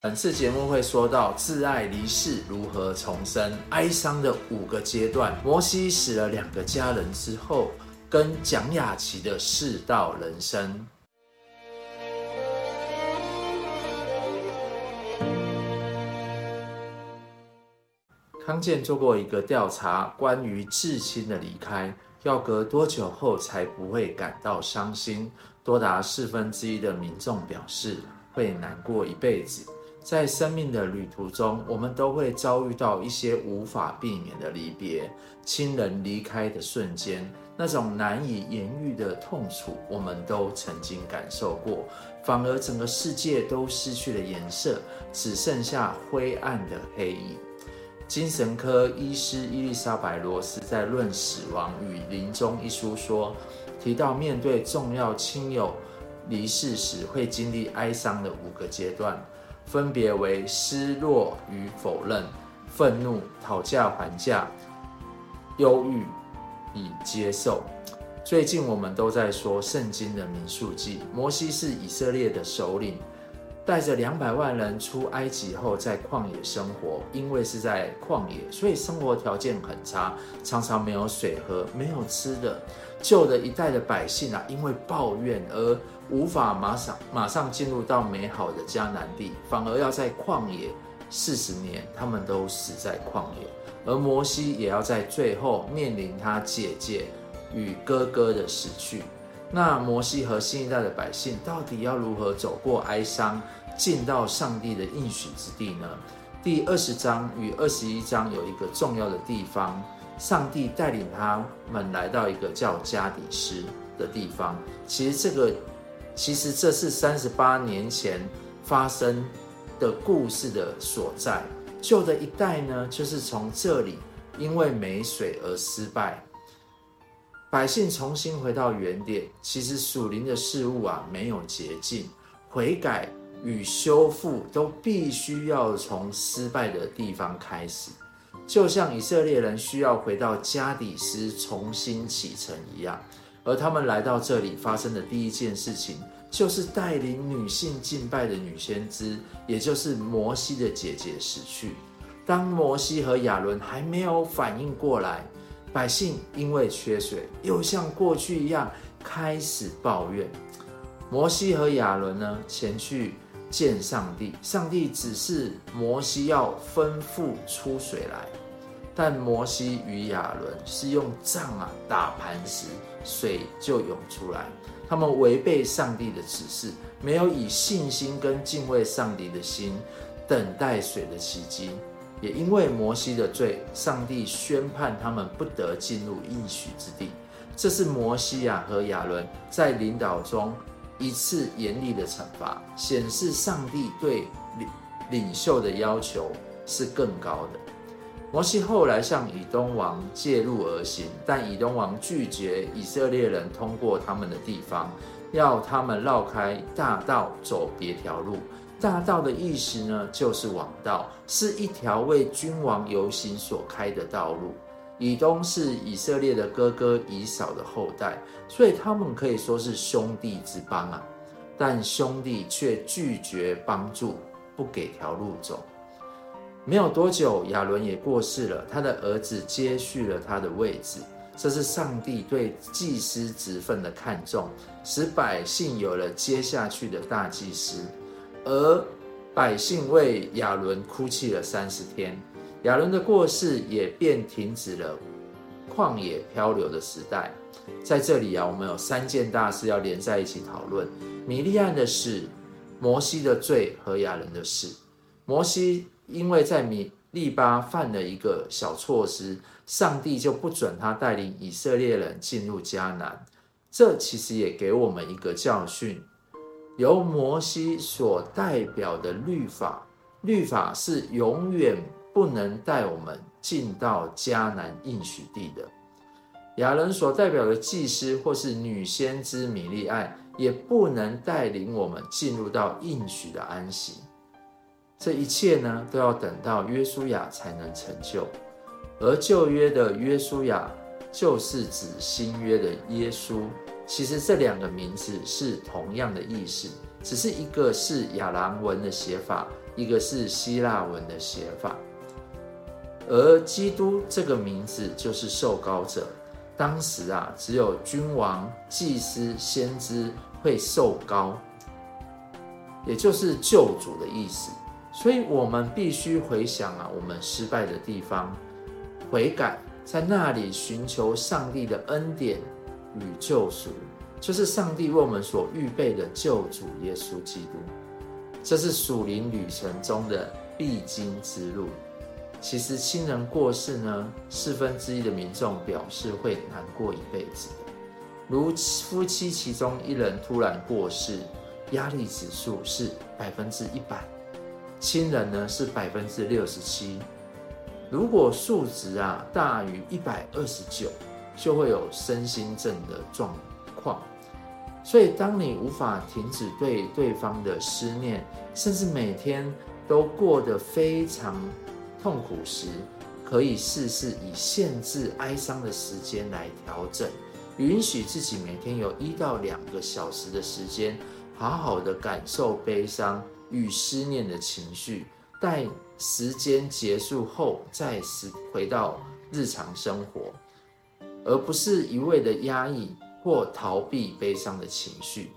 本次节目会说到挚爱离世如何重生，哀伤的五个阶段。摩西死了两个家人之后，跟蒋雅淇的世道人生。康健做过一个调查，关于至亲的离开，要隔多久后才不会感到伤心？多达四分之一的民众表示会难过一辈子。在生命的旅途中，我们都会遭遇到一些无法避免的离别，亲人离开的瞬间，那种难以言喻的痛楚，我们都曾经感受过。反而整个世界都失去了颜色，只剩下灰暗的黑影。精神科医师伊丽莎白罗斯在《论死亡与临终》一书说，提到面对重要亲友离世时，会经历哀伤的五个阶段。分别为失落与否认、愤怒、讨价还价、忧郁与接受。最近我们都在说圣经的民数记，摩西是以色列的首领，带着两百万人出埃及后，在旷野生活。因为是在旷野，所以生活条件很差，常常没有水喝，没有吃的。旧的一代的百姓啊，因为抱怨而无法马上马上进入到美好的迦南地，反而要在旷野四十年，他们都死在旷野。而摩西也要在最后面临他姐姐与哥哥的死去。那摩西和新一代的百姓到底要如何走过哀伤，进到上帝的应许之地呢？第二十章与二十一章有一个重要的地方，上帝带领他们来到一个叫加底斯的地方。其实这个。其实这是三十八年前发生的故事的所在。旧的一代呢，就是从这里因为没水而失败，百姓重新回到原点。其实属灵的事物啊，没有捷径，悔改与修复都必须要从失败的地方开始，就像以色列人需要回到加底斯重新启程一样。而他们来到这里发生的第一件事情，就是带领女性敬拜的女先知，也就是摩西的姐姐死去。当摩西和亚伦还没有反应过来，百姓因为缺水，又像过去一样开始抱怨。摩西和亚伦呢，前去见上帝，上帝指示摩西要吩咐出水来。但摩西与亚伦是用杖啊打磐石，水就涌出来。他们违背上帝的指示，没有以信心跟敬畏上帝的心等待水的奇迹。也因为摩西的罪，上帝宣判他们不得进入应许之地。这是摩西啊和亚伦在领导中一次严厉的惩罚，显示上帝对领领袖的要求是更高的。摩西后来向以东王介入而行，但以东王拒绝以色列人通过他们的地方，要他们绕开大道走别条路。大道的意思呢，就是王道，是一条为君王游行所开的道路。以东是以色列的哥哥以扫的后代，所以他们可以说是兄弟之邦啊。但兄弟却拒绝帮助，不给条路走。没有多久，亚伦也过世了，他的儿子接续了他的位置。这是上帝对祭司职分的看重，使百姓有了接下去的大祭司。而百姓为亚伦哭泣了三十天，亚伦的过世也便停止了旷野漂流的时代。在这里啊，我们有三件大事要连在一起讨论：米利暗的事、摩西的罪和亚伦的事。摩西。因为在米利巴犯了一个小错失，上帝就不准他带领以色列人进入迦南。这其实也给我们一个教训：由摩西所代表的律法，律法是永远不能带我们进到迦南应许地的。亚伦所代表的祭司或是女先知米利暗，也不能带领我们进入到应许的安息。这一切呢，都要等到约书亚才能成就。而旧约的约书亚，就是指新约的耶稣。其实这两个名字是同样的意思，只是一个是亚兰文的写法，一个是希腊文的写法。而基督这个名字就是受膏者。当时啊，只有君王、祭司、先知会受膏，也就是救主的意思。所以，我们必须回想啊，我们失败的地方，悔改，在那里寻求上帝的恩典与救赎，就是上帝为我们所预备的救主耶稣基督。这是属灵旅程中的必经之路。其实亲人过世呢，四分之一的民众表示会难过一辈子。如夫妻其中一人突然过世，压力指数是百分之一百，亲人呢是百分之六十七。如果数值啊大于一百二十九，就会有身心症的状况。所以，当你无法停止对对方的思念，甚至每天都过得非常痛苦时，可以试试以限制哀伤的时间来调整，允许自己每天有一到两个小时的时间，好好的感受悲伤与思念的情绪，待时间结束后再次回到日常生活，而不是一味的压抑或逃避悲伤的情绪。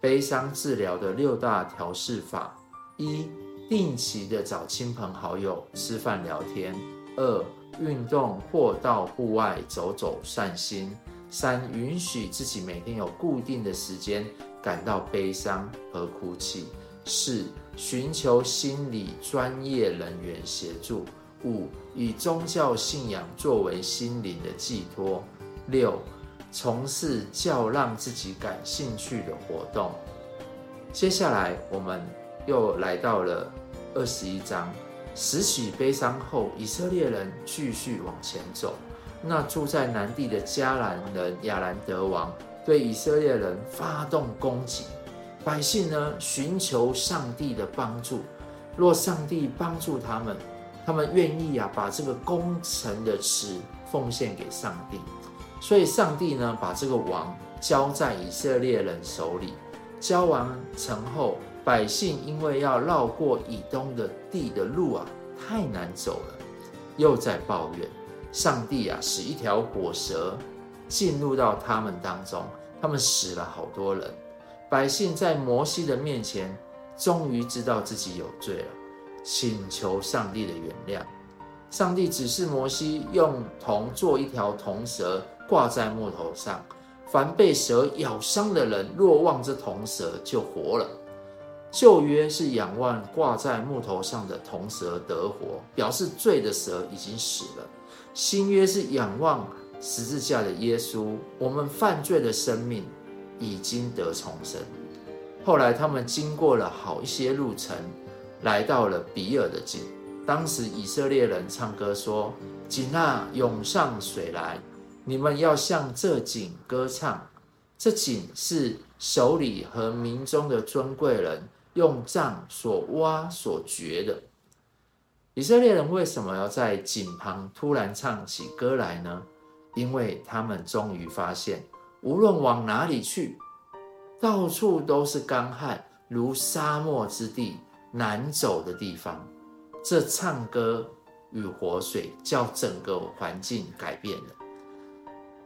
悲伤治疗的六大调试法：一。定期的找亲朋好友吃饭聊天。二、运动或到户外走走散心。三、允许自己每天有固定的时间感到悲伤和哭泣。四、寻求心理专业人员协助。五、以宗教信仰作为心灵的寄托。六、从事较让自己感兴趣的活动。接下来我们。又来到了二十一章，拾起悲伤后，以色列人继续往前走。那住在南地的迦南人亚兰德王对以色列人发动攻击，百姓呢寻求上帝的帮助。若上帝帮助他们，他们愿意啊把这个攻城的池奉献给上帝。所以上帝呢把这个王交在以色列人手里。交完城后。百姓因为要绕过以东的地的路啊，太难走了，又在抱怨。上帝啊，使一条火蛇进入到他们当中，他们死了好多人。百姓在摩西的面前，终于知道自己有罪了，请求上帝的原谅。上帝指示摩西用铜做一条铜蛇，挂在木头上。凡被蛇咬伤的人，若望这铜蛇，就活了。旧约是仰望挂在木头上的铜蛇得活，表示罪的蛇已经死了。新约是仰望十字架的耶稣，我们犯罪的生命已经得重生。后来他们经过了好一些路程，来到了比尔的井。当时以色列人唱歌说：“井啊，涌上水来！你们要向这井歌唱。这井是首领和民中的尊贵人。”用杖所挖所掘的。以色列人为什么要在井旁突然唱起歌来呢？因为他们终于发现，无论往哪里去，到处都是干旱，如沙漠之地，难走的地方。这唱歌与活水，叫整个环境改变了。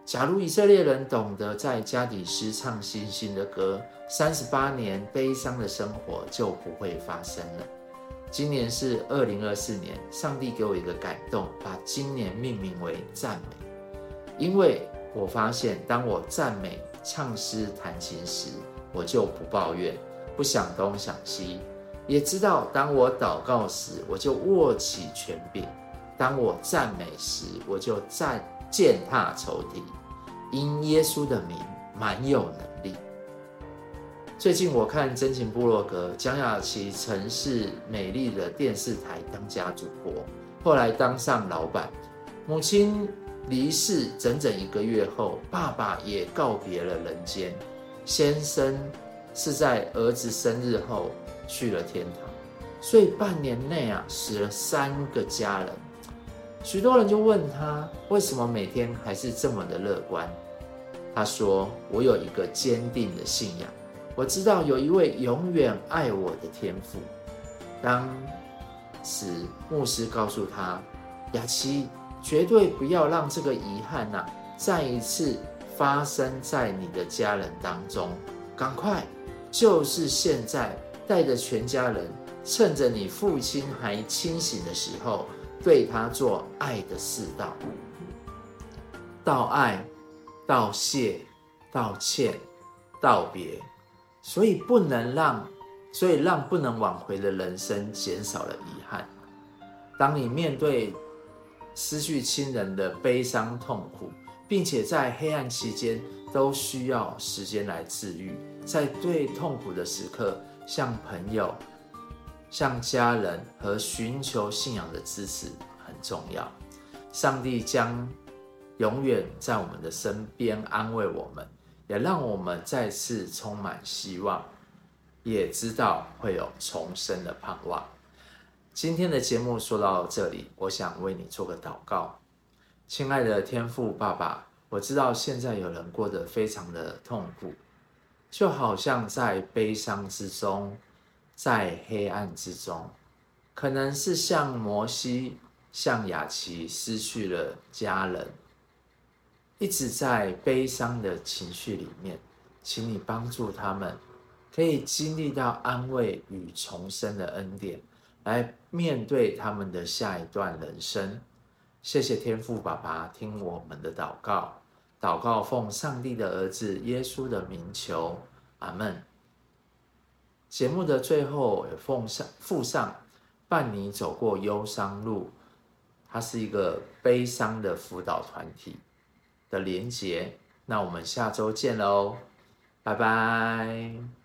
假如以色列人懂得在加低斯唱新兴的歌，三十八年悲伤的生活就不会发生了。今年是二零二四年，上帝给我一个感动，把今年命名为赞美，因为我发现当我赞美、唱诗、弹琴时，我就不抱怨，不想东想西，也知道当我祷告时，我就握起权柄；当我赞美时，我就站践踏仇敌。因耶稣的名，满有能力。最近我看真情部落格，蒋雅琪曾是美丽的电视台当家主播，后来当上老板。母亲离世整整一个月后，爸爸也告别了人间。先生是在儿子生日后去了天堂，所以半年内啊，死了三个家人。许多人就问他为什么每天还是这么的乐观？他说：“我有一个坚定的信仰，我知道有一位永远爱我的天父。当时牧师告诉他：“雅琪，绝对不要让这个遗憾呐、啊，再一次发生在你的家人当中。赶快，就是现在，带着全家人，趁着你父亲还清醒的时候，对他做爱的四道：道爱、道谢、道歉、道别。所以不能让。”所以，让不能挽回的人生减少了遗憾。当你面对失去亲人的悲伤痛苦，并且在黑暗期间都需要时间来治愈，在最痛苦的时刻，向朋友、向家人和寻求信仰的支持很重要。上帝将永远在我们的身边安慰我们，也让我们再次充满希望。也知道会有重生的盼望。今天的节目说到这里，我想为你做个祷告。亲爱的天父爸爸，我知道现在有人过得非常的痛苦，就好像在悲伤之中，在黑暗之中，可能是像摩西、像雅琪失去了家人，一直在悲伤的情绪里面，请你帮助他们。可以经历到安慰与重生的恩典，来面对他们的下一段人生。谢谢天父爸爸听我们的祷告，祷告奉上帝的儿子耶稣的名求，阿门。节目的最后也奉上附上伴你走过忧伤路，它是一个悲伤的辅导团体的连结。那我们下周见喽，拜拜。